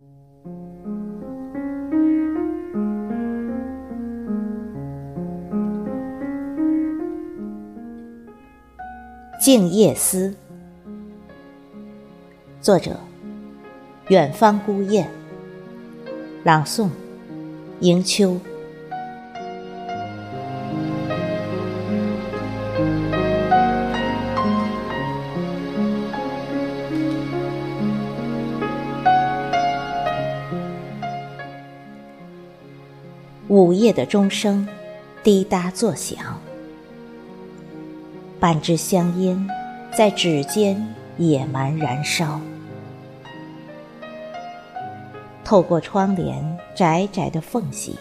《静夜思》作者：远方孤雁，朗诵：迎秋。午夜的钟声滴答作响。半支香烟在指尖野蛮燃烧，透过窗帘窄窄的缝隙，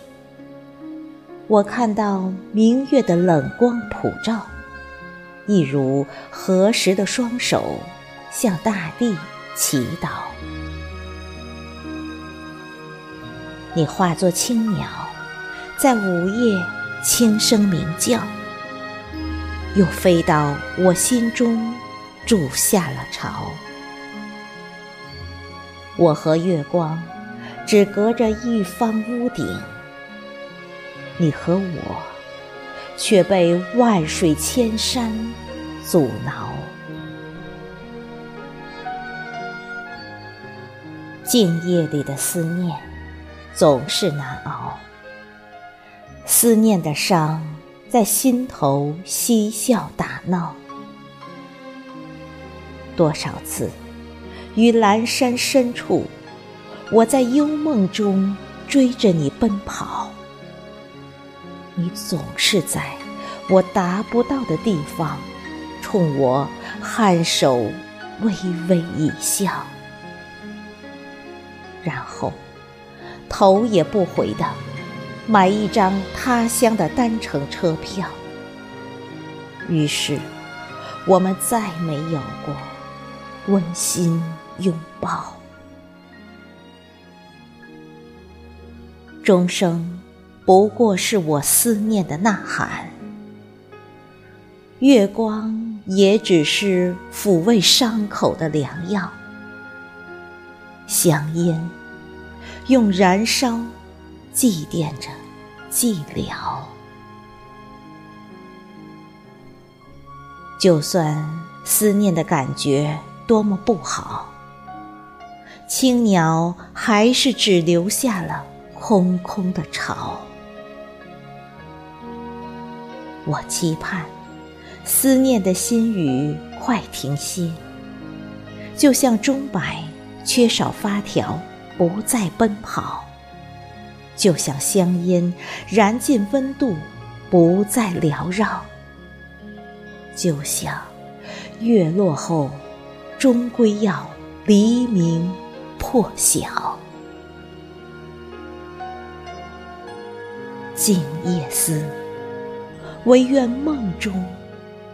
我看到明月的冷光普照，一如合十的双手向大地祈祷。你化作青鸟，在午夜轻声鸣叫。又飞到我心中，筑下了巢。我和月光只隔着一方屋顶，你和我却被万水千山阻挠。静夜里的思念总是难熬，思念的伤。在心头嬉笑打闹，多少次于阑珊深处，我在幽梦中追着你奔跑，你总是在我达不到的地方，冲我颔首微微一笑，然后头也不回的。买一张他乡的单程车票，于是我们再没有过温馨拥抱。钟声不过是我思念的呐喊，月光也只是抚慰伤口的良药，香烟用燃烧。祭奠着寂寥，就算思念的感觉多么不好，青鸟还是只留下了空空的巢。我期盼思念的心语快停歇，就像钟摆缺少发条，不再奔跑。就像香烟燃尽温度，不再缭绕；就像月落后，终归要黎明破晓。静夜思，唯愿梦中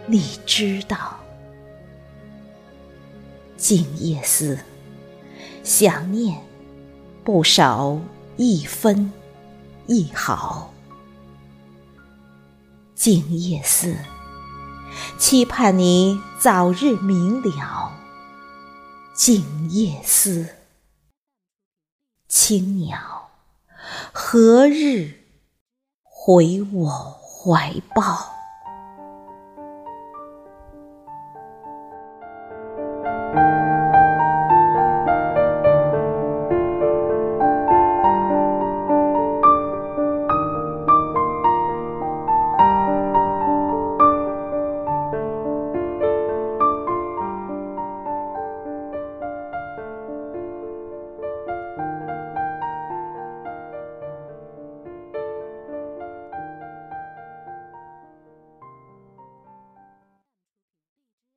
你知道。静夜思，想念不少。一分一毫，静夜思，期盼你早日明了。静夜思，青鸟何日回我怀抱？